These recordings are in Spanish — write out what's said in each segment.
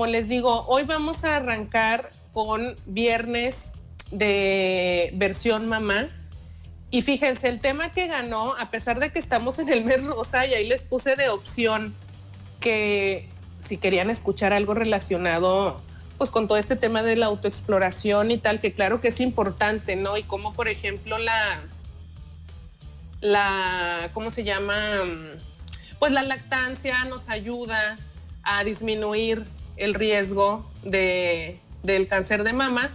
como les digo, hoy vamos a arrancar con viernes de versión mamá. Y fíjense, el tema que ganó, a pesar de que estamos en el mes rosa, y ahí les puse de opción que si querían escuchar algo relacionado pues con todo este tema de la autoexploración y tal, que claro que es importante, ¿no? Y como por ejemplo la, la, ¿cómo se llama? Pues la lactancia nos ayuda a disminuir el riesgo de, del cáncer de mama.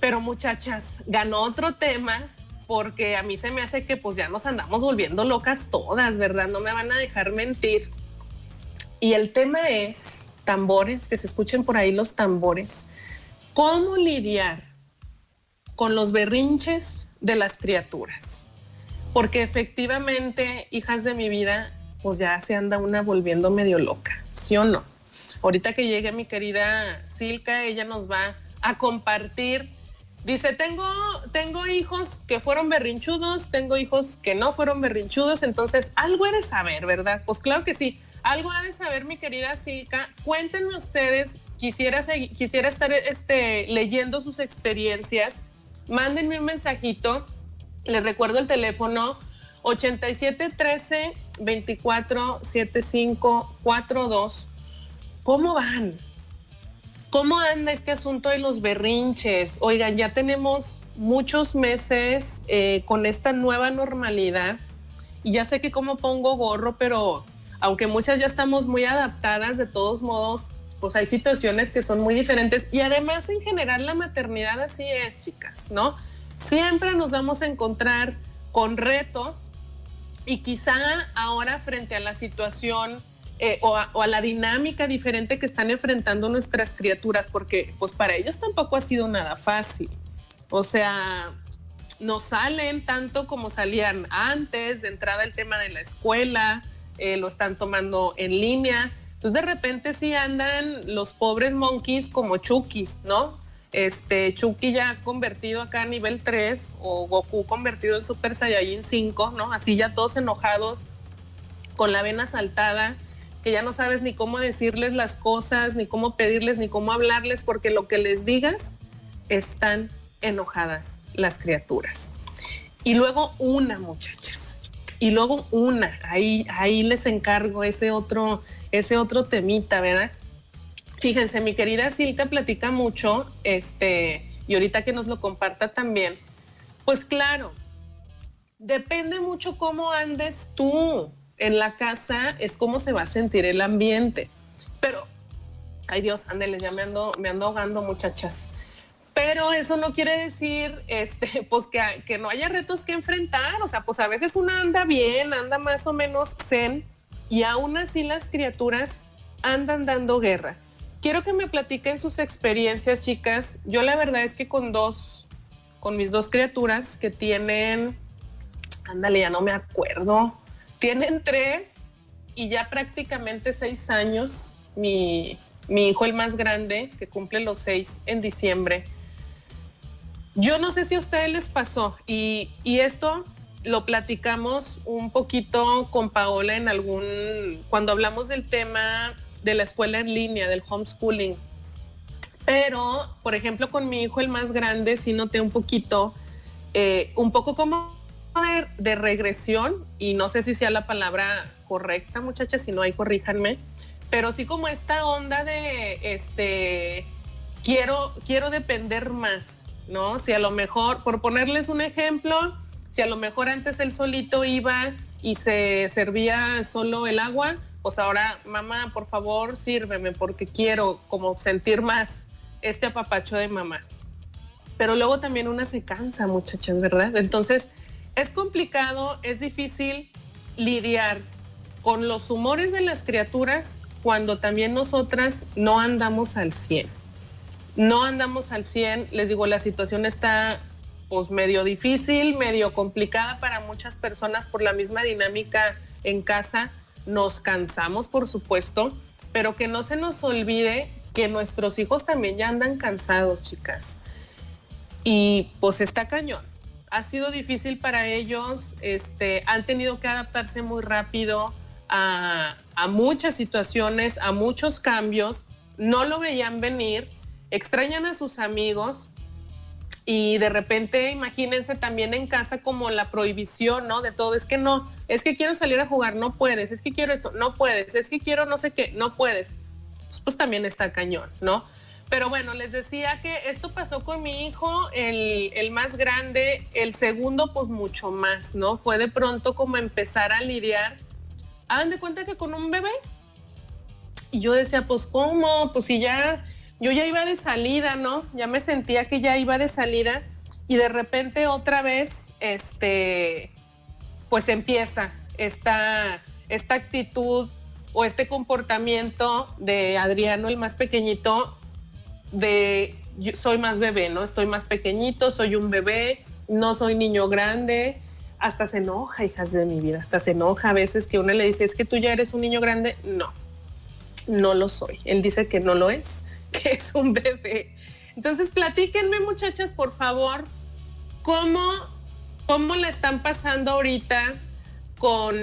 Pero muchachas, ganó otro tema porque a mí se me hace que pues ya nos andamos volviendo locas todas, ¿verdad? No me van a dejar mentir. Y el tema es tambores, que se escuchen por ahí los tambores. ¿Cómo lidiar con los berrinches de las criaturas? Porque efectivamente, hijas de mi vida, pues ya se anda una volviendo medio loca, ¿sí o no? Ahorita que llegue mi querida Silka, ella nos va a compartir. Dice, tengo, tengo hijos que fueron berrinchudos, tengo hijos que no fueron berrinchudos, entonces algo he de saber, ¿verdad? Pues claro que sí. Algo ha de saber, mi querida Silka. Cuéntenme ustedes, quisiera, quisiera estar este, leyendo sus experiencias. Mándenme un mensajito. Les recuerdo el teléfono 8713 24 75 42. ¿Cómo van? ¿Cómo anda este asunto de los berrinches? Oigan, ya tenemos muchos meses eh, con esta nueva normalidad y ya sé que como pongo gorro, pero aunque muchas ya estamos muy adaptadas, de todos modos, pues hay situaciones que son muy diferentes y además en general la maternidad así es, chicas, ¿no? Siempre nos vamos a encontrar con retos y quizá ahora frente a la situación eh, o, a, o, a, la dinámica diferente que están enfrentando nuestras criaturas, porque pues para ellos tampoco ha sido nada fácil. O sea, no salen tanto como salían antes, de entrada el tema de la escuela, eh, lo están tomando en línea. Entonces de repente sí andan los pobres monkeys como Chukis, ¿no? Este Chucky ya convertido acá a nivel 3 o Goku convertido en Super Saiyajin 5, ¿no? Así ya todos enojados, con la vena saltada, que ya no sabes ni cómo decirles las cosas, ni cómo pedirles, ni cómo hablarles, porque lo que les digas están enojadas las criaturas. Y luego una, muchachas y luego una, ahí, ahí les encargo ese otro, ese otro temita, ¿verdad? Fíjense, mi querida Silka platica mucho, este, y ahorita que nos lo comparta también, pues claro, depende mucho cómo andes tú en la casa, es cómo se va a sentir el ambiente. Pero, ay Dios, ándele, ya me ando, me ando ahogando, muchachas. Pero eso no quiere decir, este, pues que, que no haya retos que enfrentar. O sea, pues a veces una anda bien, anda más o menos zen y aún así las criaturas andan dando guerra. Quiero que me platiquen sus experiencias, chicas. Yo la verdad es que con dos, con mis dos criaturas que tienen, ándale, ya no me acuerdo, tienen tres y ya prácticamente seis años. Mi, mi hijo, el más grande, que cumple los seis en diciembre, yo no sé si a ustedes les pasó y, esto lo platicamos un poquito con Paola en algún, cuando hablamos del tema de la escuela en línea, del homeschooling. Pero, por ejemplo, con mi hijo el más grande sí noté un poquito, eh, un poco como de, regresión, y no sé si sea la palabra correcta, muchachas, si no hay, corríjanme, pero sí como esta onda de, este, quiero, quiero depender más, ¿no? Si a lo mejor, por ponerles un ejemplo, si a lo mejor antes él solito iba y se servía solo el agua, pues ahora, mamá, por favor, sírveme porque quiero como sentir más este apapacho de mamá. Pero luego también una se cansa, muchachas, ¿verdad? Entonces, es complicado, es difícil lidiar con los humores de las criaturas cuando también nosotras no andamos al 100 no andamos al 100, les digo, la situación está pues medio difícil, medio complicada para muchas personas por la misma dinámica en casa. Nos cansamos, por supuesto, pero que no se nos olvide que nuestros hijos también ya andan cansados, chicas. Y pues está cañón. Ha sido difícil para ellos, este, han tenido que adaptarse muy rápido a, muchas situaciones, a muchos cambios no lo veían venir, extrañan a sus amigos y de repente imagínense también en casa como la prohibición, ¿no? De todo, es que no, es que quiero salir a jugar, no puedes, es que quiero esto, no puedes, es que quiero no sé qué, no puedes. Pues también está cañón, ¿no? Pero bueno, les decía que esto pasó con mi hijo, el, el, más grande, el segundo pues mucho más, ¿no? Fue de pronto como empezar a lidiar. Hagan de cuenta que con un bebé. Y yo decía, pues ¿cómo? Pues si ya, yo ya iba de salida, ¿no? Ya me sentía que ya iba de salida y de repente otra vez, este, pues empieza esta, esta actitud o este comportamiento de Adriano, el más pequeñito, de soy más bebé, ¿no? Estoy más pequeñito, soy un bebé, no soy niño grande. Hasta se enoja, hijas de mi vida, hasta se enoja a veces que uno le dice, es que tú ya eres un niño grande. No, no lo soy. Él dice que no lo es, que es un bebé. Entonces, platíquenme, muchachas, por favor, cómo, cómo la están pasando ahorita con,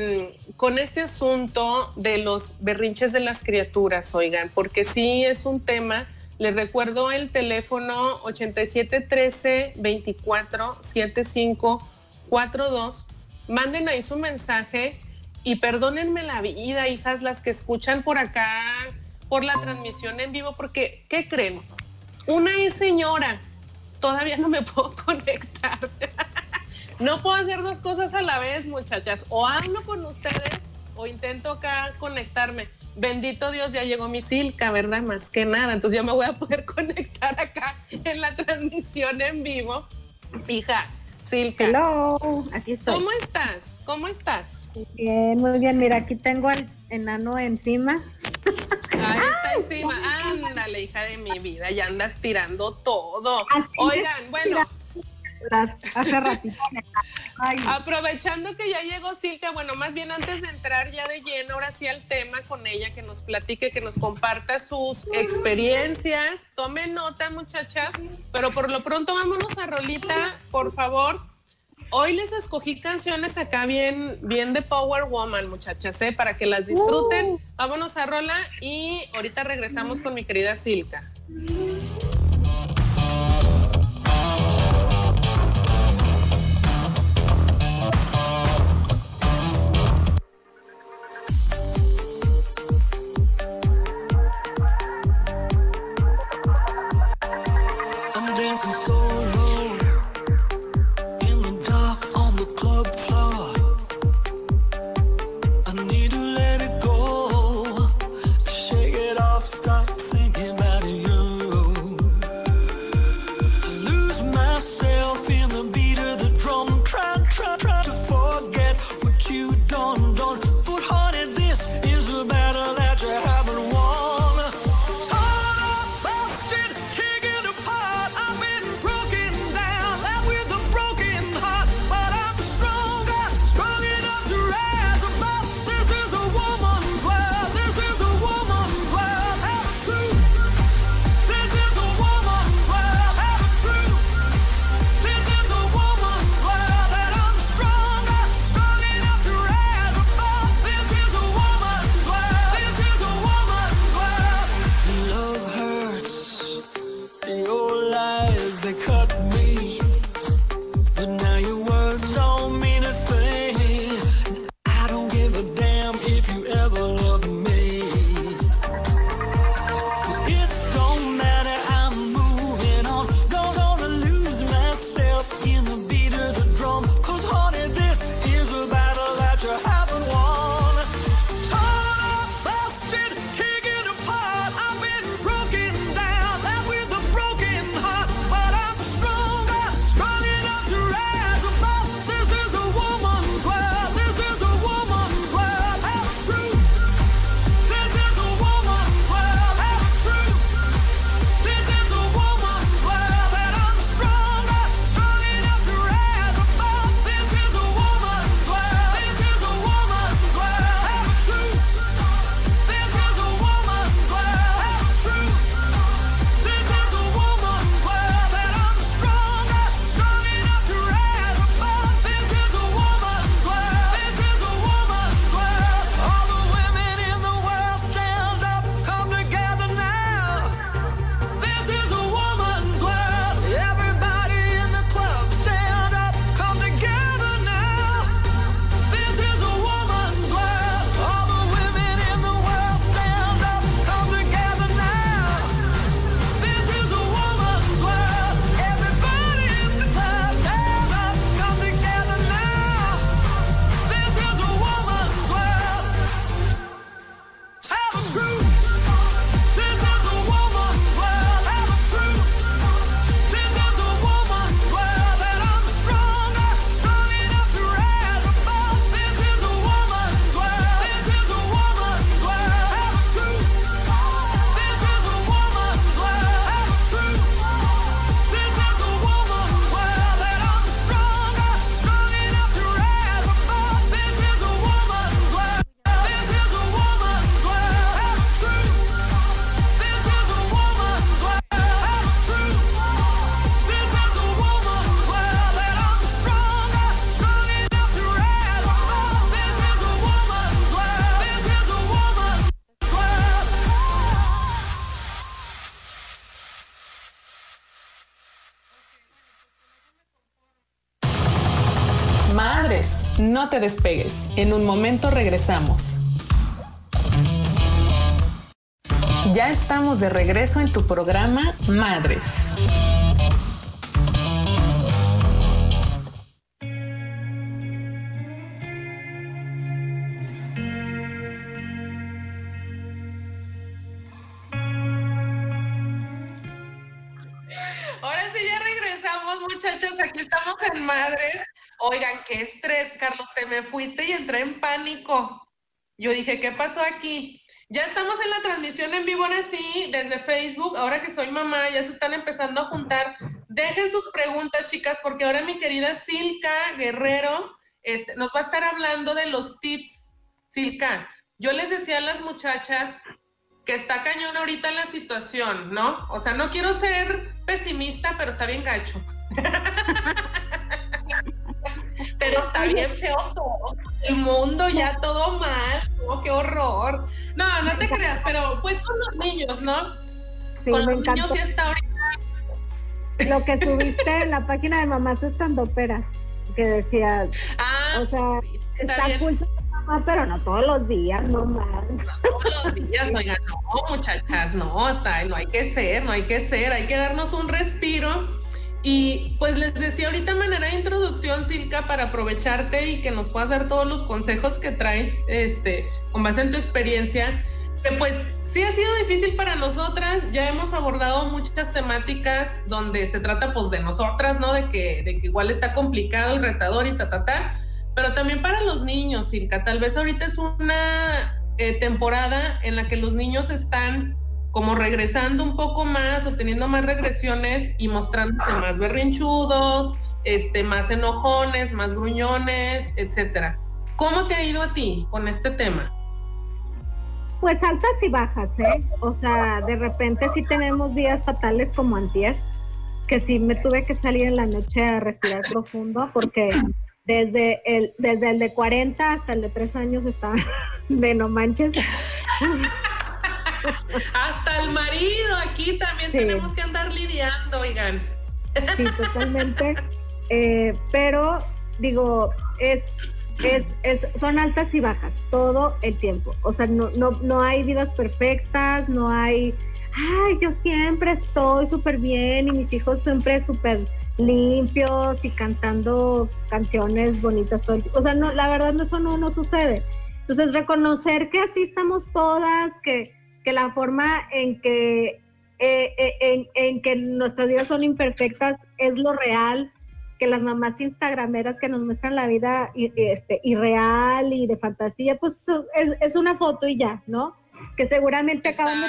con este asunto de los berrinches de las criaturas, oigan, porque sí es un tema les recuerdo el teléfono 8713 24 75 42. Manden ahí su mensaje y perdónenme la vida, hijas, las que escuchan por acá, por la transmisión en vivo, porque, ¿qué creen? Una es señora, todavía no me puedo conectar. no puedo hacer dos cosas a la vez, muchachas. O hablo con ustedes o intento acá conectarme bendito Dios, ya llegó mi Silca, ¿verdad? Más que nada. Entonces ya me voy a poder conectar acá en la transmisión en vivo. Hija, Silca. Hello, aquí estoy. ¿Cómo estás? ¿Cómo estás? Bien, muy bien. Mira, aquí tengo al enano encima. Ahí está encima. Ándale, hija de mi vida, ya andas tirando todo. Oigan, bueno hace ratito. Aprovechando que ya llegó Silka, bueno, más bien antes de entrar ya de lleno, ahora sí al tema con ella, que nos platique, que nos comparta sus experiencias. Tomen nota, muchachas, pero por lo pronto vámonos a Rolita, por favor. Hoy les escogí canciones acá bien, bien de Power Woman, muchachas, ¿eh? para que las disfruten. Uh. Vámonos a Rola y ahorita regresamos con mi querida Silka. Te despegues, en un momento regresamos. Ya estamos de regreso en tu programa Madres. Oigan, qué estrés, Carlos, te me fuiste y entré en pánico. Yo dije, ¿qué pasó aquí? Ya estamos en la transmisión en vivo ahora sí, desde Facebook. Ahora que soy mamá, ya se están empezando a juntar. Dejen sus preguntas, chicas, porque ahora mi querida Silka Guerrero este, nos va a estar hablando de los tips. Silka, yo les decía a las muchachas que está cañón ahorita la situación, ¿no? O sea, no quiero ser pesimista, pero está bien cacho. pero está bien feo todo. El mundo ya todo mal. Oh, qué horror. No, no te creas, pero pues con los niños, ¿no? con los niños sí está ahorita. Lo que subiste en la página de mamás estandoperas, que decía, ah, o sea, está, está cool mamá, pero no todos los días, no más. todos los días, oigan, no, muchachas, no, hasta no hay que ser, no hay que ser, hay que darnos un respiro y pues les decía ahorita manera de introducción, Silka, para aprovecharte y que nos puedas dar todos los consejos que traes este, con base en tu experiencia, pues sí ha sido difícil para nosotras, ya hemos abordado muchas temáticas donde se trata pues de nosotras, ¿no? De que, de que igual está complicado y retador y ta, ta, ta, pero también para los niños, Silka, tal vez ahorita es una eh, temporada en la que los niños están como regresando un poco más o teniendo más regresiones y mostrándose más berrinchudos, este, más enojones, más gruñones, etcétera. ¿Cómo te ha ido a ti con este tema? Pues altas y bajas, ¿eh? O sea, de repente sí tenemos días fatales como antier, que sí me tuve que salir en la noche a respirar profundo porque desde el, desde el de 40 hasta el de 3 años estaba de no manches. Hasta el marido aquí también tenemos que andar lidiando, oigan. Sí, totalmente. Eh, pero digo, es, es, es, son altas y bajas todo el tiempo. O sea, no, no, no hay vidas perfectas, no hay, ay, yo siempre estoy súper bien y mis hijos siempre súper limpios y cantando canciones bonitas todo el tiempo. O sea, no, la verdad eso no, no sucede. Entonces, reconocer que así estamos todas, que, que la forma en que, eh, eh, en, que nuestras vidas son imperfectas es lo real, que las mamás instagrameras que nos muestran la vida este, irreal y de fantasía, pues es, una foto y ya, ¿no? Que seguramente acaban de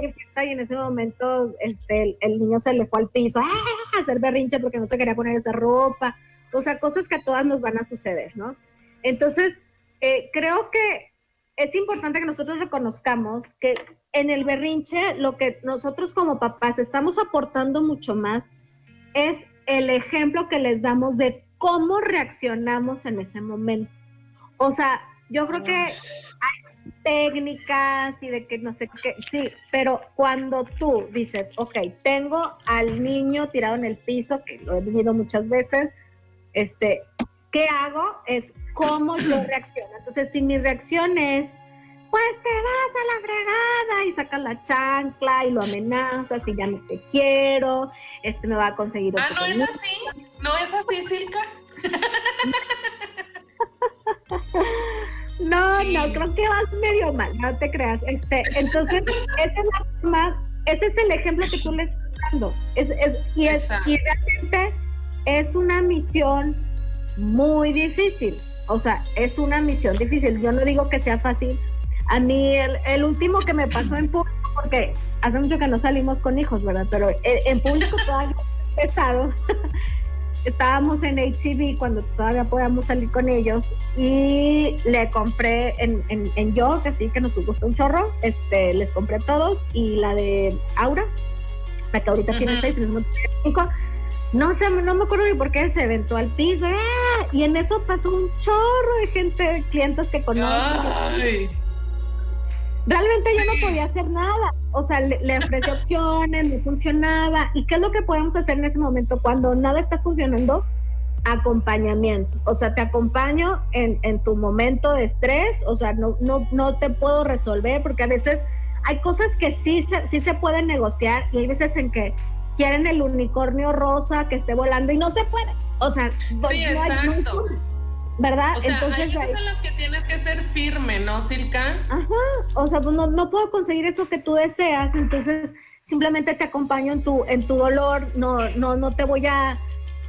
y en ese momento este, el, niño se le fue al piso ¡ah! a hacer berrinche porque no se quería poner esa ropa, o sea, cosas que a todas nos van a suceder, ¿no? Entonces, eh, creo que es importante que nosotros reconozcamos que en el berrinche lo que nosotros como papás estamos aportando mucho más es el ejemplo que les damos de cómo reaccionamos en ese momento. O sea, yo creo que hay técnicas y de que no sé qué, sí, pero cuando tú dices, ok, tengo al niño tirado en el piso, que lo he vivido muchas veces, este, ¿qué hago? Es cómo yo reacciono. Entonces, si mi reacción es, pues te vas a la fregada y sacas la chancla y lo amenazas y ya no te quiero, este me va a conseguir Ah, ¿no es así? ¿No es así, Silka? no, no, creo que vas medio mal, no te creas. Este, entonces, esa es la forma, ese es el ejemplo que tú le estás dando. Es, es, y, es, y realmente es una misión muy difícil. O sea, es una misión difícil. Yo no digo que sea fácil. A mí el, último que me pasó en público, porque hace mucho que no salimos con hijos, ¿verdad? Pero en, público todavía pesado. Estábamos en HIV cuando todavía podíamos salir con ellos y le compré en, en, en Yo, que sí, que nos gustó un chorro, este, les compré todos y la de Aura, la que ahorita tiene seis, les cinco no sé, no me acuerdo ni por qué se aventó al piso. ¡ah! Y en eso pasó un chorro de gente, clientes que conozco. Realmente yo no podía hacer nada. O sea, le, le ofrecí opciones, no funcionaba. ¿Y qué es lo que podemos hacer en ese momento cuando nada está funcionando? acompañamiento. O sea, te acompaño en, en, tu momento de estrés, o sea, no, no, no te puedo resolver porque a veces hay cosas que sí se, sí se pueden negociar y hay veces en que quieren el unicornio rosa que esté volando y no se puede. O sea, sí, exacto. ¿verdad? O sea, Entonces, hay veces en las que tienes que ser firme, ¿no, Silka? Ajá, o sea, pues no, no puedo conseguir eso que tú deseas, entonces simplemente te acompaño en tu, en tu dolor, no, no, no te voy a,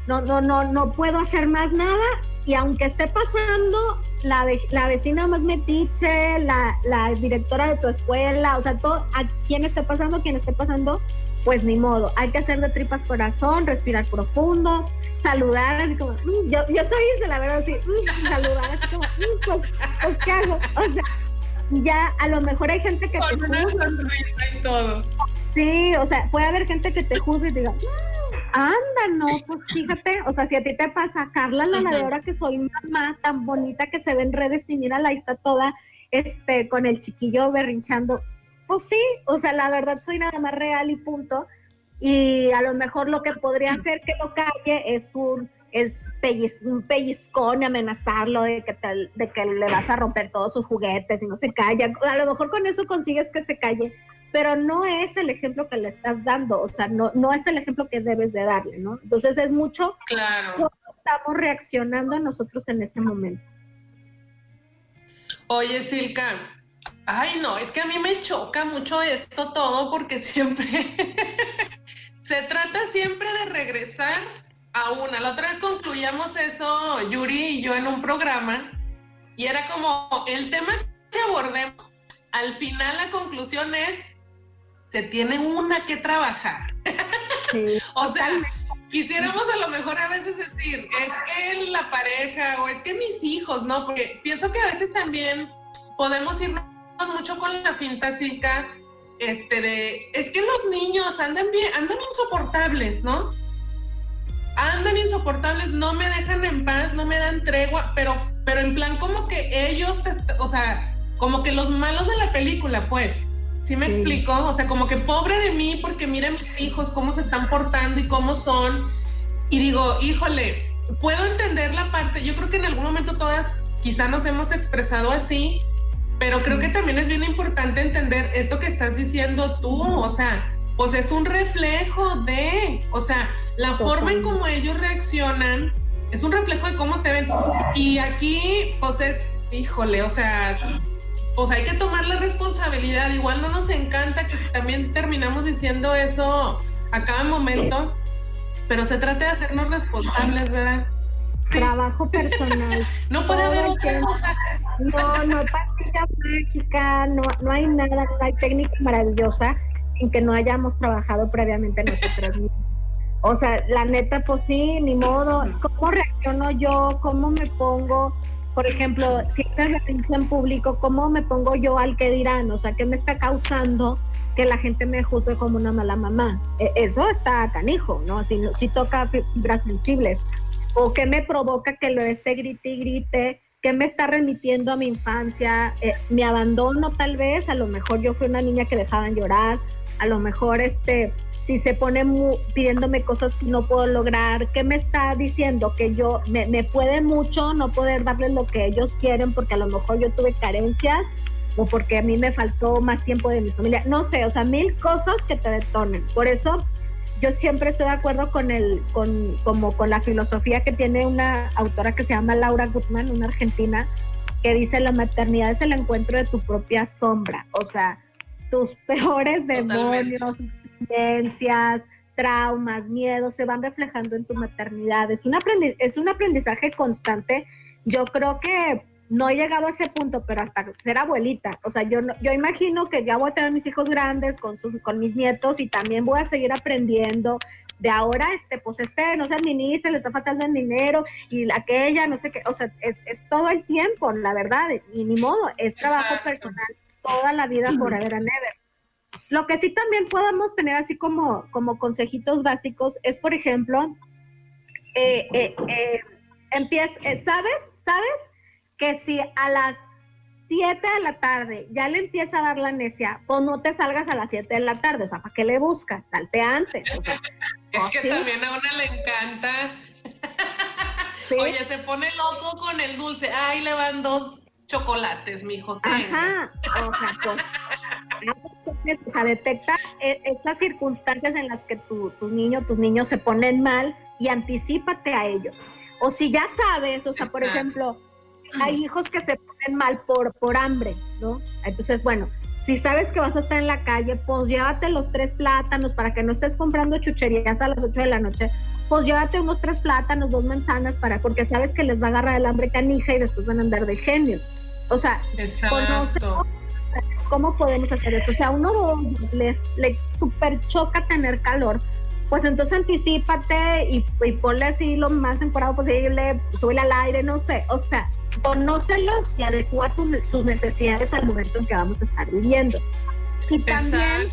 no, no, no, no puedo hacer más nada y aunque esté pasando, la, la vecina más metiche, la, la directora de tu escuela, o sea, todo, a quien esté pasando, quien esté pasando, pues ni modo, hay que hacer de tripas corazón, respirar profundo, saludar, así como, mm", yo, yo soy ese, la verdad, así, mm", saludar, así como, mm, pues, pues, ¿qué hago? O sea, ya a lo mejor hay gente que Con te una juzga. y todo. Sí, o sea, puede haber gente que te juzgue y te diga, anda, no, pues fíjate, o sea, si a ti te pasa, Carla, la de ahora que soy mamá tan bonita que se ve en redes y mira, la está toda, este, con el chiquillo berrinchando, pues sí, o sea, la verdad soy nada más real y punto. Y a lo mejor lo que podría hacer que lo calle es un es un pellizcón y amenazarlo de que, de que le vas a romper todos sus juguetes y no se calla. A lo mejor con eso consigues que se calle, pero no es el ejemplo que le estás dando, o sea, no, no es el ejemplo que debes de darle, ¿no? Entonces es mucho claro. cómo estamos reaccionando nosotros en ese momento. Oye, Silka, Ay, no, es que a mí me choca mucho esto todo porque siempre se trata siempre de regresar a una. La otra vez concluíamos eso, Yuri y yo, en un programa, y era como el tema que abordemos. Al final, la conclusión es: se tiene una que trabajar. o sea, quisiéramos a lo mejor a veces decir, es que la pareja o es que mis hijos, ¿no? Porque pienso que a veces también podemos irnos mucho con la finta silca, este de, es que los niños andan bien, andan insoportables, ¿no? Andan insoportables, no me dejan en paz, no me dan tregua, pero, pero en plan como que ellos, o sea, como que los malos de la película, pues. ¿Sí me explico? O sea, como que pobre de mí porque mira mis hijos cómo se están portando y cómo son. Y digo, híjole, puedo entender la parte, yo creo que en algún momento todas quizá nos hemos expresado así, pero creo que también es bien importante entender esto que estás diciendo tú, o sea, pues es un reflejo de, o sea, la forma en cómo ellos reaccionan es un reflejo de cómo te ven. Y aquí, pues es, híjole, o sea, pues hay que tomar la responsabilidad. Igual no nos encanta que también terminamos diciendo eso a cada momento, pero se trata de hacernos responsables, ¿verdad? Trabajo personal. no puede haber otra cosa. No, no pastilla mágica, no, no hay nada, no hay técnica maravillosa en que no hayamos trabajado previamente nosotros mismos. O sea, la neta, pues sí, ni modo. ¿Cómo reacciono yo? ¿Cómo me pongo? Por ejemplo, si es la en público, ¿cómo me pongo yo al que dirán? O sea, ¿qué me está causando que la gente me juzgue como una mala mamá? E, eso está canijo, ¿no? Si, si toca fibras sensibles o qué me provoca que lo esté grite y grite, qué me está remitiendo a mi infancia, eh, mi abandono tal vez, a lo mejor yo fui una niña que dejaban llorar, a lo mejor este, si se pone pidiéndome cosas que no puedo lograr, ¿qué me está diciendo? Que yo me, me puede mucho no poder darles lo que ellos quieren porque a lo mejor yo tuve carencias o porque a mí me faltó más tiempo de mi familia, no sé, o sea, mil cosas que te detonen. Por eso yo siempre estoy de acuerdo con el, con, como con la filosofía que tiene una autora que se llama Laura Gutman, una argentina, que dice la maternidad es el encuentro de tu propia sombra, o sea, tus peores demonios, creencias, traumas, miedos se van reflejando en tu maternidad. Es un, es un aprendizaje constante. Yo creo que no he llegado a ese punto, pero hasta ser abuelita. O sea, yo, yo imagino que ya voy a tener mis hijos grandes con, sus, con mis nietos y también voy a seguir aprendiendo. De ahora, este, pues este no se administra, le está faltando el dinero y aquella, no sé qué. O sea, es, es todo el tiempo, la verdad. Y ni modo, es trabajo personal toda la vida por haber a never. Lo que sí también podemos tener así como, como consejitos básicos es, por ejemplo, eh, eh, eh, empieza, ¿sabes? ¿Sabes? Que si a las 7 de la tarde ya le empieza a dar la necia, pues no te salgas a las 7 de la tarde, o sea, ¿para qué le buscas? Salte antes. es que también a una le encanta. Oye, se pone loco con el dulce. Ay, le van dos chocolates, mijo. Ajá, o sea, pues, o sea, detecta e, estas circunstancias en las que tu, tu niño, tus niños se ponen mal y anticipate a ello. O si ya sabes, o sea, por ejemplo, hay hijos que se ponen mal por, por hambre, ¿no? Entonces, bueno, si sabes que vas a estar en la calle, pues llévate los tres plátanos para que no estés comprando chucherías a las 8 de la noche. Pues llévate unos tres plátanos, dos manzanas, para, porque sabes que les va a agarrar el hambre canija y después van a andar de genio. O sea, cómo podemos hacer eso. O sea, uno les, le super choca tener calor, pues entonces anticipate y, y ponle así lo más encuadrado posible, sube al aire, no sé. O sea, conócelos y adecuar sus necesidades al momento en que vamos a estar viviendo. Y también,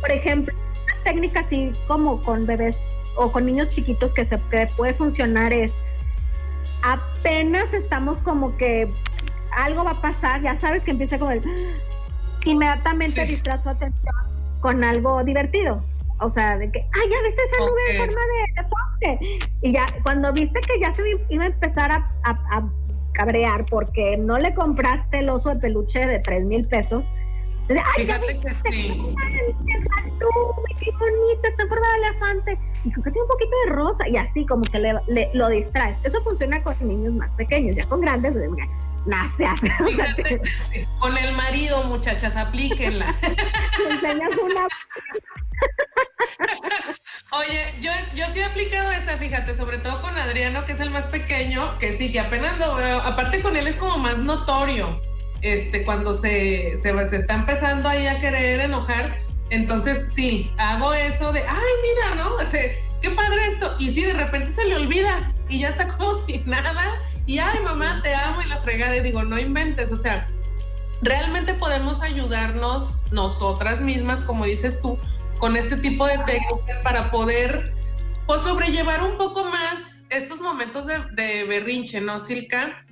por ejemplo, una técnica así como con bebés o con niños chiquitos que se puede funcionar es apenas estamos como que algo va a pasar, ya sabes que empieza con el inmediatamente sí. distrae su atención con algo divertido. O sea, de que, ay, ya viste esa nube en forma de, de Y ya, cuando viste que ya se iba a empezar a, a, cabrear porque no le compraste el oso de peluche de 3 mil pesos, Ay, Fíjate que sí. Nube, qué bonita, está en forma de elefante. Y creo que tiene un poquito de rosa. Y así como que le, le, lo distraes. Eso funciona con niños más pequeños, ya con grandes, hace. Fíjate, con el marido, muchachas, aplíquenla. Le enseñas una Oye, yo, yo sí he aplicado esa, fíjate, sobre todo con Adriano, que es el más pequeño, que sí, que apenas lo veo, aparte con él es como más notorio, este, cuando se, se, se está empezando ahí a querer enojar, entonces sí, hago eso de, ay, mira, ¿no? O sea, qué padre esto, y sí, de repente se le olvida y ya está como si nada, y ay, mamá, te amo y la fregada, y digo, no inventes, o sea, realmente podemos ayudarnos nosotras mismas, como dices tú, con este tipo de técnicas para poder pues, sobrellevar un poco más estos momentos de, de berrinche, ¿no, Silka?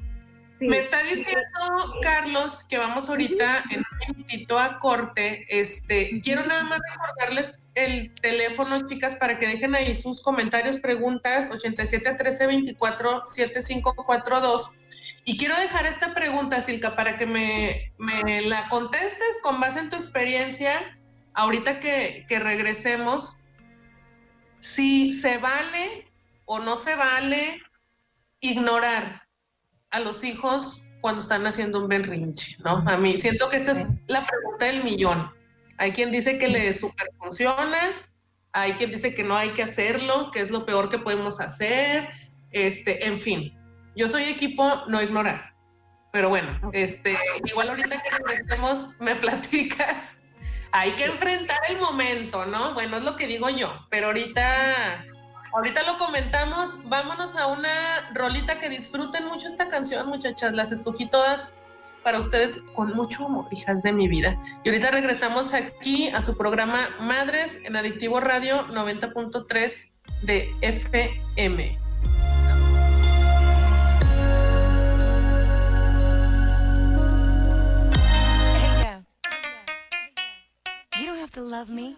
Sí. Me está diciendo Carlos que vamos ahorita en un minutito a corte. Este, quiero nada más recordarles el teléfono, chicas, para que dejen ahí sus comentarios, preguntas, 87 13 24 7542. Y quiero dejar esta pregunta, Silka, para que me, me la contestes con base en tu experiencia ahorita que, que regresemos, si se vale o no se vale ignorar a los hijos cuando están haciendo un berrinche, ¿no? A mí siento que esta es la pregunta del millón. Hay quien dice que le super funciona, hay quien dice que no hay que hacerlo, que es lo peor que podemos hacer, este, en fin. Yo soy equipo no ignorar. Pero bueno, este, igual ahorita que regresemos me platicas hay que enfrentar el momento, ¿no? Bueno, es lo que digo yo, pero ahorita, ahorita lo comentamos. Vámonos a una rolita que disfruten mucho esta canción, muchachas. Las escogí todas para ustedes con mucho amor, hijas de mi vida. Y ahorita regresamos aquí a su programa Madres en Adictivo Radio 90.3 de FM. To love me.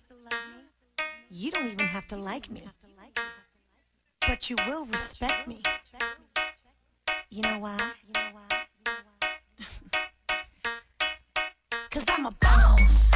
You don't even have to like me. But you will respect me. You know why? Cause I'm a boss.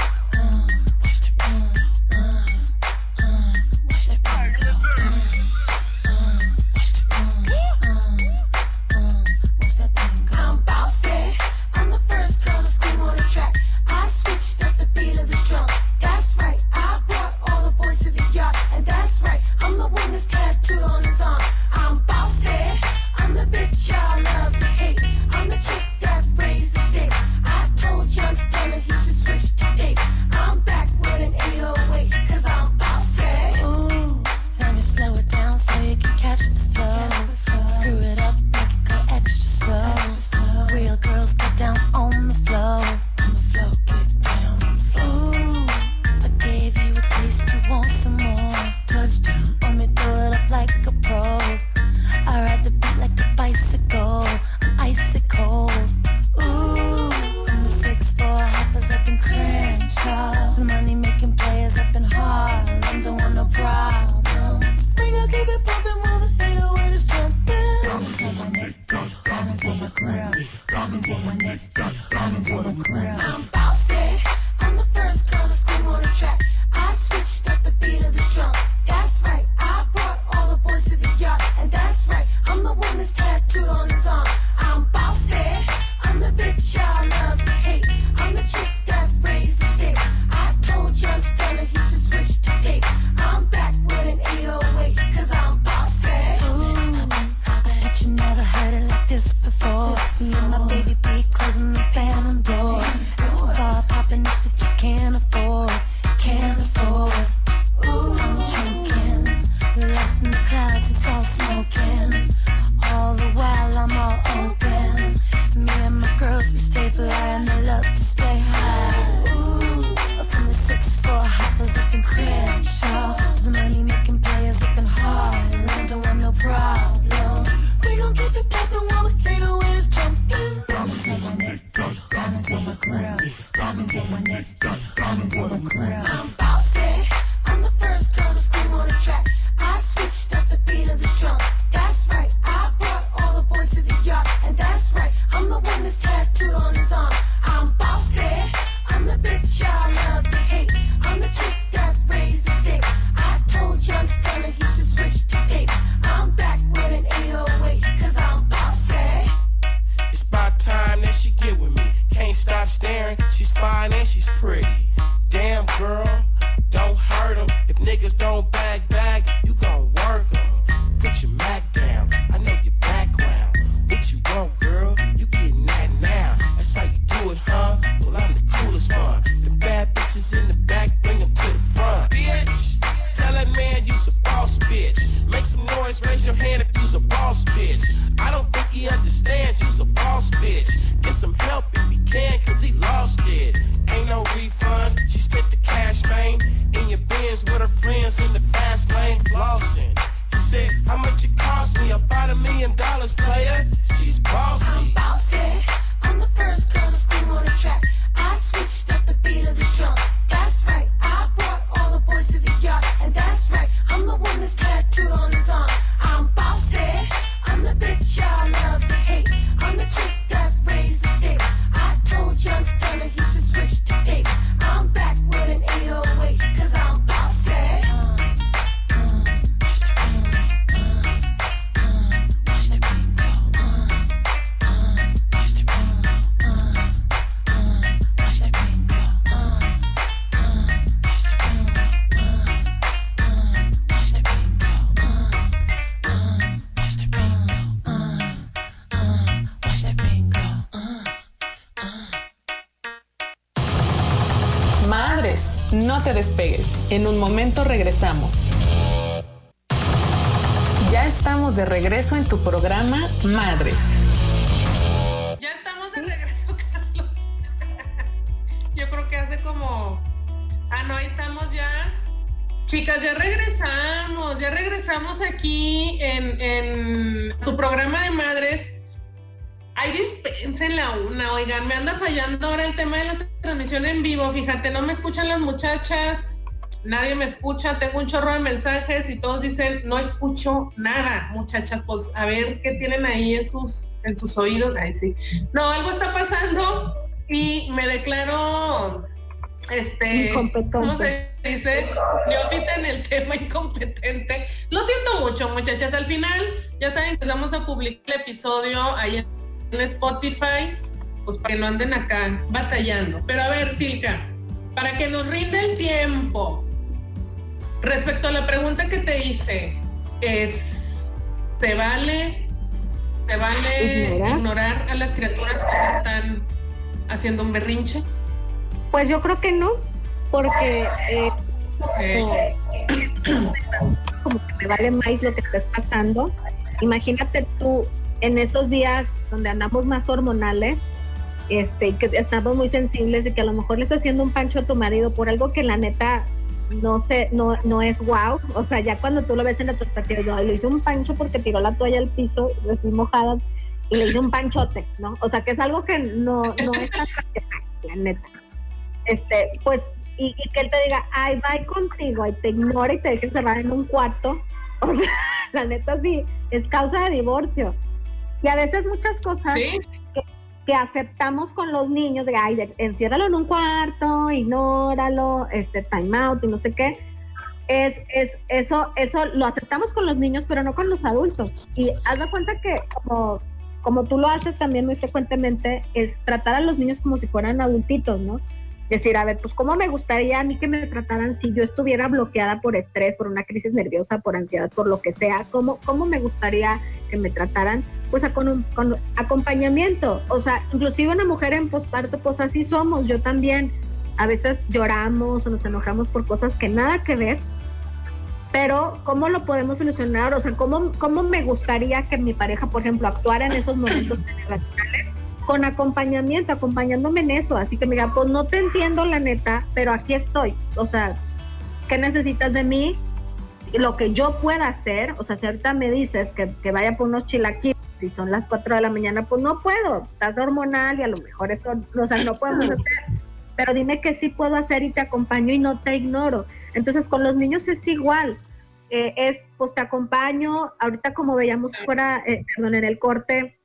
Madres, no te despegues. En un momento regresamos. Ya estamos de regreso en tu programa Madres. Ya estamos de regreso, Carlos. Yo creo que hace como. Ah, no, ahí estamos ya. Chicas, ya regresamos, ya regresamos aquí en, en su programa de madres. Ay, dispensen la una, oigan, me anda fallando ahora el tema de la transmisión en vivo. Fíjate, no me escuchan las muchachas, nadie me escucha, tengo un chorro de mensajes y todos dicen, no escucho nada, muchachas. Pues a ver qué tienen ahí en sus, en sus oídos. Ay, sí. No, algo está pasando y me declaro este. ¿cómo se dice? Neófita en el tema incompetente. Lo siento mucho, muchachas. Al final, ya saben que vamos a publicar el episodio ahí en Spotify, pues para que no anden acá batallando. Pero a ver, Silka, para que nos rinda el tiempo, respecto a la pregunta que te hice, es, ¿se vale, se vale Ignorar. ignorar a las criaturas que están haciendo un berrinche? Pues yo creo que no, porque eh, como que me vale más lo que estés pasando. Imagínate tú en esos días donde andamos más hormonales, este, estamos muy sensibles y que a lo mejor le estás haciendo un pancho a tu marido por algo que la neta no sé, no, no es wow. O sea, ya cuando tú lo ves en retrospectiva, yo "Ay, le hice un pancho porque tiró la toalla al piso, así mojada, y le hice un panchote, ¿no? O sea, que es algo que no, no es tan la neta. Este, pues, y, que él te diga, ay, bye contigo, y te ignora y te deje encerrar en un cuarto. O sea, la neta sí, es causa de divorcio. Y a veces muchas cosas Sí, que aceptamos con los niños, de, ay, de- enciérralo en un cuarto, ignóralo, este, time out y no sé qué. Es, es, eso, eso lo aceptamos con los niños, pero no con los adultos. Y haz de cuenta que como, como tú lo haces también muy frecuentemente, es tratar a los niños como si fueran adultitos, ¿no? Decir, a ver, pues cómo me gustaría a mí que me trataran si yo estuviera bloqueada por estrés, por una crisis nerviosa, por ansiedad, por lo que sea, cómo, cómo me gustaría que me trataran pues con, un- acompañamiento. O sea, inclusive una mujer en posparto, pues así somos, yo también. A veces lloramos o nos enojamos por cosas que nada que ver, pero ¿cómo lo podemos solucionar? O sea, ¿cómo, cómo me gustaría que mi pareja, por ejemplo, actuara en esos momentos tan irracionales? Con acompañamiento, acompañándome en eso. Así que me diga, pues no te entiendo la neta, pero aquí estoy. O sea, ¿qué necesitas de mí? Lo que yo pueda hacer, o sea, si ahorita me dices que, que vaya por unos chilaquiles, si son las 4 de la mañana, pues no puedo, estás hormonal y a lo mejor eso, o sea, no podemos hacer. Pero dime que sí puedo hacer y te acompaño y no te ignoro. Entonces, con los niños es igual. Eh, es, pues te acompaño, ahorita como veíamos fuera, eh, perdón, en el corte,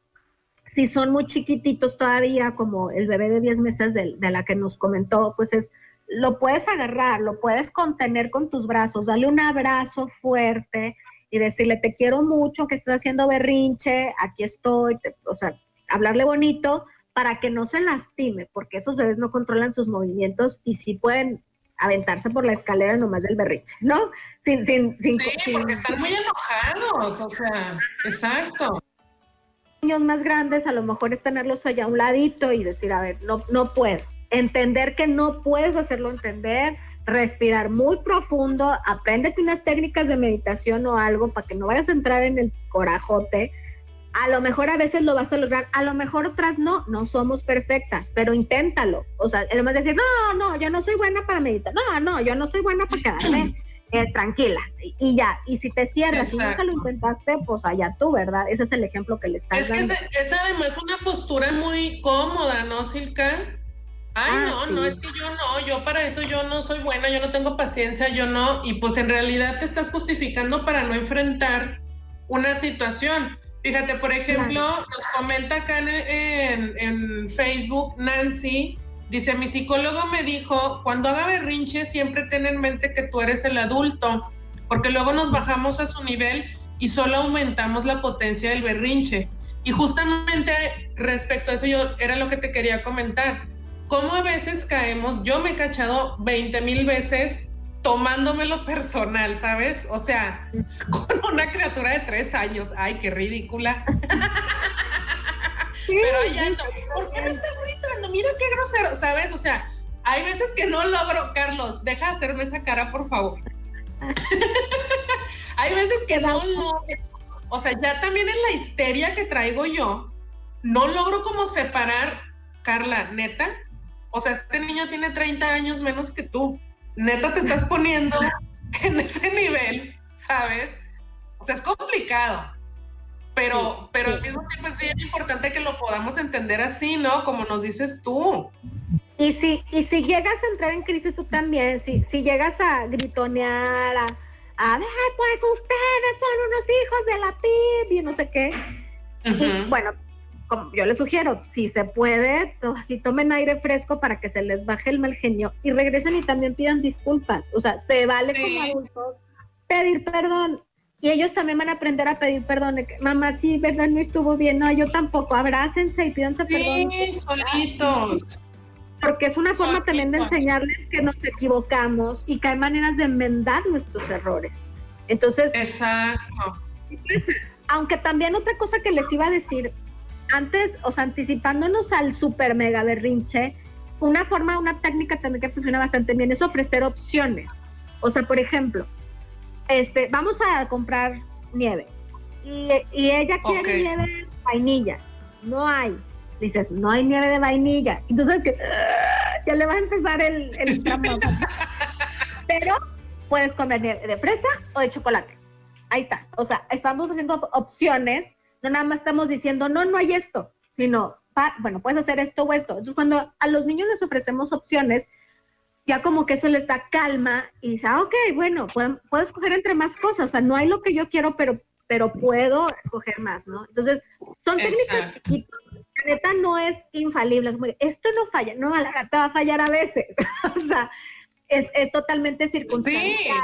si son muy chiquititos todavía, como el bebé de 10 meses de, la que nos comentó, pues es, lo puedes agarrar, lo puedes contener con tus brazos, darle un abrazo fuerte y decirle, te quiero mucho, que estás haciendo berrinche, aquí estoy, o sea, hablarle bonito para que no se lastime, porque esos bebés no controlan sus movimientos y sí pueden aventarse por la escalera nomás del berrinche, ¿no? Sin, sin, sin, sí, porque están muy enojados, o sea, exacto. Niños más grandes, a lo mejor es tenerlos allá a un ladito y decir, a ver, no, no puedo. Entender que no puedes hacerlo entender, respirar muy profundo, apréndete unas técnicas de meditación o algo para que no vayas a entrar en el corajote. A lo mejor a veces lo vas a lograr, a lo mejor otras no, no somos perfectas, pero inténtalo. O sea, además de decir, no, no, yo no soy buena para meditar, no, no, yo no soy buena para quedarme eh, tranquila, y, ya. Y si te cierras y nunca lo intentaste, pues allá tú, ¿verdad? Ese es el ejemplo que le estás Es que dando. ese- es además una postura muy cómoda, ¿no, Silka? Ay, Ah, no, sí. no, es que yo no, yo para eso yo no soy buena, yo no tengo paciencia, yo no, y pues en realidad te estás justificando para no enfrentar una situación. Fíjate, por ejemplo, nos comenta acá en, en- en Facebook Nancy, dice, mi psicólogo me dijo, cuando haga berrinche siempre ten en mente que tú eres el adulto, porque luego nos bajamos a su nivel y solo aumentamos la potencia del berrinche. Y justamente respecto a eso yo era lo que te quería comentar. Cómo a veces caemos, yo me he cachado 20 mil veces tomándomelo personal, ¿sabes? O sea, con una criatura de tres años, ay, qué ridícula. Sí, Pero ahí sí, ando, ¿por qué me estás gritando? Mira qué grosero, ¿sabes? O sea, hay veces que no logro, Carlos, deja de hacerme esa cara, por favor. hay veces que no logro, o sea, ya también en la histeria que traigo yo, no logro como separar, Carla, neta, o sea, este niño tiene 30 años menos que tú, neta te estás poniendo en ese nivel, ¿sabes? O sea, es complicado. Pero, Sí, pero sí. al mismo tiempo es bien importante que lo podamos entender así, ¿no? Como nos dices tú. Y si, y si llegas a entrar en crisis tú también, si, si llegas a gritonear, a, a "Ay, pues ustedes son unos hijos de la PIB y no sé qué. Y Ujú. bueno, como yo les sugiero, si se puede, si tomen aire fresco para que se les baje el mal genio y regresen y también pidan disculpas. O sea, se vale Sí. como adultos pedir perdón. Y ellos también van a aprender a pedir perdón. Mamá, sí, verdad, no estuvo bien. No, yo tampoco. Abrácense y pídanse perdón. Sí, solitos. Porque es una forma también de Solitos. enseñarles que nos equivocamos y que hay maneras de enmendar nuestros errores. Entonces, Exacto. aunque también otra cosa que les iba a decir, antes, o sea, anticipándonos al super mega berrinche, una forma, una técnica también que funciona bastante bien es ofrecer opciones. O sea, por ejemplo, este, vamos a comprar nieve y, y ella quiere nieve de vainilla. No hay. Dices, no hay nieve de vainilla. Entonces, que "Ah", ya le va a empezar el, el tramo. Pero puedes comer nieve de fresa o de chocolate. Ahí está. O sea, estamos haciendo op- opciones, no nada más estamos diciendo, no, no hay esto, sino, pa- bueno, puedes hacer esto o esto. Entonces, cuando a los niños les ofrecemos opciones, ya como que eso les da calma y dice, ah, ok, bueno, puedo, puedo escoger entre más cosas. O sea, no hay lo que yo quiero, pero, pero puedo escoger más, ¿no? Entonces, son técnicas Exacto. chiquitas. La neta no es infalible. Es muy, esto no falla. No, a la gata va a fallar a veces. o sea, es, es totalmente circunstancial.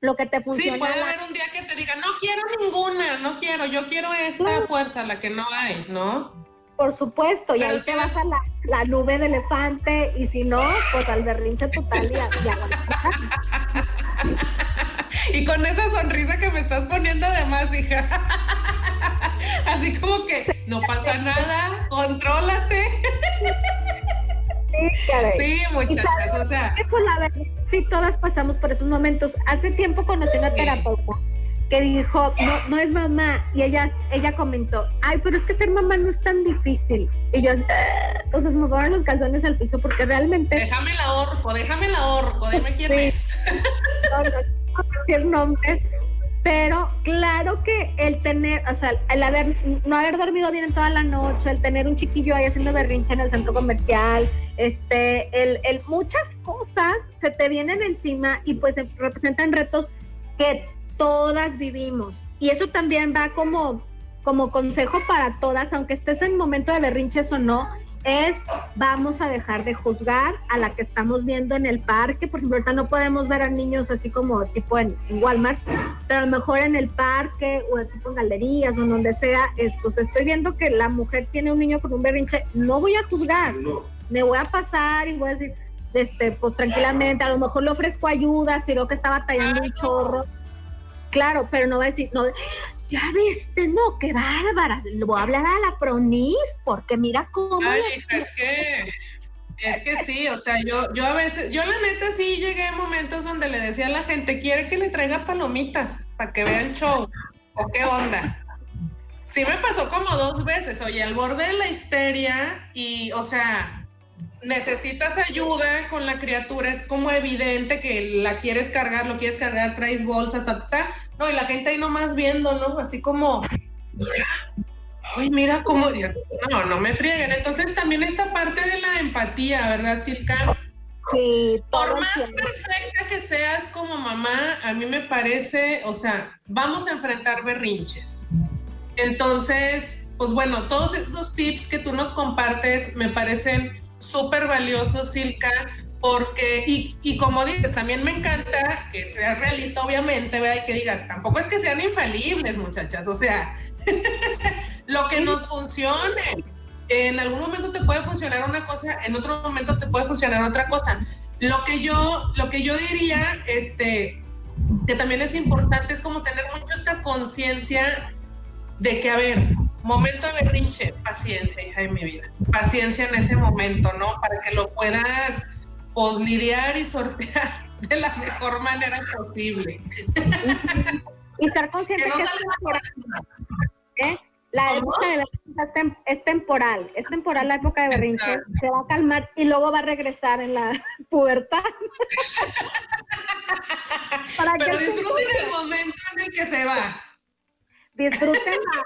Lo que te Sí, funciona. puede la- haber un día que te diga, no quiero ninguna, no quiero, yo quiero esta fuerza, la que no hay, ¿no? Por supuesto, y Pero ahí te vas a la, la nube de elefante, y si no, pues al berrinche total y a, y a- Y con esa sonrisa que me estás poniendo además, hija. Así como que no pasa nada, contrólate. Sí, caray. Sí, muchachas, o sea, pues, la verdad, sí, todas pasamos por esos momentos. Hace tiempo conocí una Sí. terapeuta que dijo, no, no es mamá, y ella, ella comentó, ay, pero es que ser mamá no es tan difícil. Y yo, "Ah", entonces me fueron los calzones al piso porque realmente déjame la orco, déjame la orco, dime quién Sí. es. no, no decir nombres, pero claro que el tener, o sea, el haber, no haber dormido bien en toda la noche, el tener un chiquillo ahí haciendo berrinche en el centro comercial, este, el, el muchas cosas se te vienen encima y pues representan retos que todas vivimos. Y eso también va como, como consejo para todas, aunque estés en momento de berrinches o no, es vamos a dejar de juzgar a la que estamos viendo en el parque. Por ejemplo, ahorita no podemos ver a niños así como tipo en, en Walmart, pero a lo mejor en el parque o tipo en galerías o en donde sea, es, pues estoy viendo que la mujer tiene un niño con un berrinche, no voy a juzgar, me voy a pasar y voy a decir, este, pues tranquilamente, a lo mejor le ofrezco ayuda, si veo que está batallando un chorro. Claro, pero no voy a decir, no, ya viste, no, qué bárbaras, le voy a hablar a la PRONIF, porque mira cómo... Ay, les- es que, es que sí, o sea, yo, yo a veces, yo la neta sí llegué a momentos donde le decía a la gente, quiere que le traiga palomitas para que vea el show, o qué onda. Sí me pasó como dos veces, oye, al borde de la histeria y, o sea, necesitas ayuda con la criatura, es como evidente que la quieres cargar, lo quieres cargar, traes bolsas, ta, ta, ta. No, y la gente ahí nomás viendo, ¿no? Así como, ay, mira cómo, no, no me frieguen. Entonces también esta parte de la empatía, ¿verdad, Silka? Sí, Por más tiempo. perfecta que seas como mamá, a mí me parece, o sea, vamos a enfrentar berrinches. Entonces, pues bueno, todos estos tips que tú nos compartes me parecen súper valiosos, Silka, porque, y, y como dices, también me encanta que seas realista, obviamente, ¿verdad? Y que digas, tampoco es que sean infalibles, muchachas, o sea, lo que nos funcione. En algún momento te puede funcionar una cosa, en otro momento te puede funcionar otra cosa. Lo que yo, lo que yo diría, este, que también es importante, es como tener mucho esta conciencia de que, a ver, momento de berrinche, paciencia, hija de mi vida. Paciencia en ese momento, ¿no? Para que lo puedas, pues, lidiar y sortear de la mejor manera posible. Y estar consciente Que no que es salga temporal, ¿eh? La ¿Cómo? época de berrinches es, tem- es temporal, es temporal la época de berrinches, Exacto. se va a calmar y luego va a regresar en la pubertad. Para que Pero estén disfruten el momento en el que se va. disfruten la, la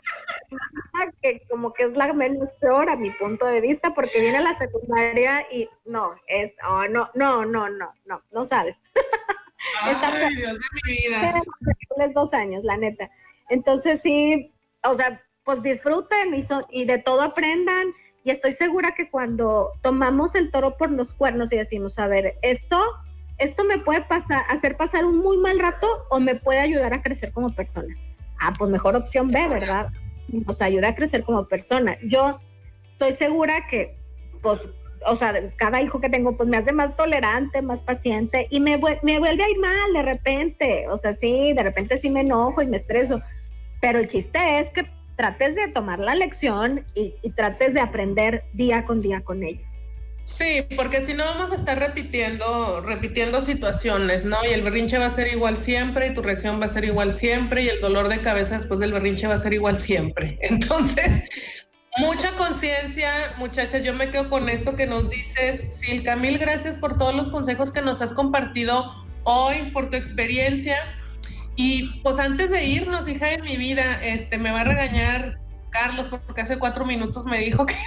que como que es la menos peor a mi punto de vista porque viene la secundaria y no es oh, no no no no no no sabes Ay, Dios de mi vida. dos años la neta entonces sí o sea pues disfruten y, so- y de todo aprendan y estoy segura que cuando tomamos el toro por los cuernos y decimos a ver esto esto me puede pasar hacer pasar un muy mal rato o me puede ayudar a crecer como persona ah, pues mejor opción B, ¿verdad? Nos ayuda a crecer como persona. Yo estoy segura que, pues, o sea, cada hijo que tengo, pues me hace más tolerante, más paciente y me, me vuelve a ir mal de repente. O sea, sí, de repente sí me enojo y me estreso. Pero el chiste es que trates de tomar la lección y, y trates de aprender día con día con ellos. Sí, porque si no vamos a estar repitiendo, repitiendo situaciones, ¿no? Y el berrinche va a ser igual siempre, y tu reacción va a ser igual siempre, y el dolor de cabeza después del berrinche va a ser igual siempre. Entonces, mucha conciencia, muchachas, yo me quedo con esto que nos dices, Silka, mil gracias por todos los consejos que nos has compartido hoy, por tu experiencia. Y pues antes de irnos, hija de mi vida, este, me va a regañar Carlos porque hace cuatro minutos me dijo que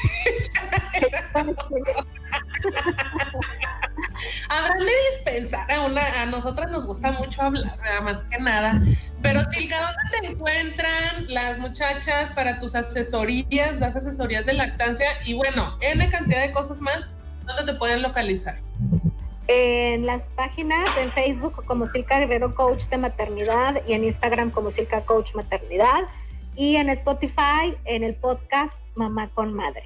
Habrán de dispensar a una, a nosotras nos gusta mucho hablar, ¿verdad? más que nada. Pero Silka, ¿dónde te encuentran las muchachas para tus asesorías, las asesorías de lactancia y bueno, N cantidad de cosas más? ¿Dónde te pueden localizar? En las páginas, en Facebook como Silka Guerrero Coach de Maternidad y en Instagram como Silka Coach Maternidad y en Spotify en el podcast Mamá con Madre.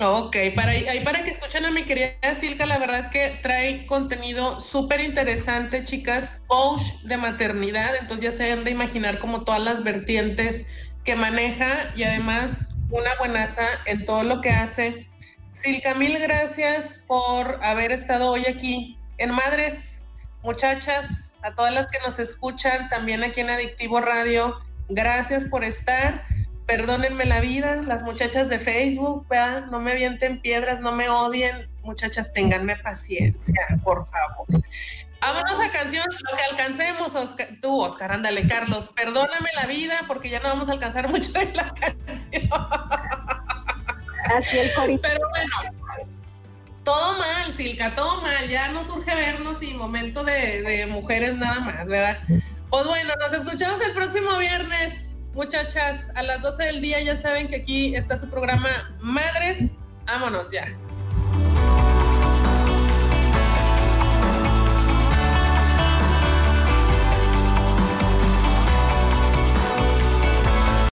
Ok, para, ahí para que escuchen a mi querida Silka, la verdad es que trae contenido súper interesante, chicas, coach de maternidad, entonces ya se han de imaginar como todas las vertientes que maneja y además una buenaza en todo lo que hace. Silka, mil gracias por haber estado hoy aquí en Madres, muchachas, a todas las que nos escuchan, también aquí en Adictivo Radio, gracias por estar perdónenme la vida, las muchachas de Facebook, ¿verdad? no me avienten piedras, no me odien, muchachas, ténganme paciencia, por favor. Vámonos a canción, lo que alcancemos, Oscar, tú, Oscar, ándale, Carlos, perdóname la vida porque ya no vamos a alcanzar mucho de la canción. Así el corito. Pero bueno, todo mal, Silka, todo mal, ya no surge vernos y momento de, de mujeres nada más, ¿verdad? Pues bueno, nos escuchamos el próximo viernes. Muchachas, a las 12 del día ya saben que aquí está su programa Madres. Vámonos ya.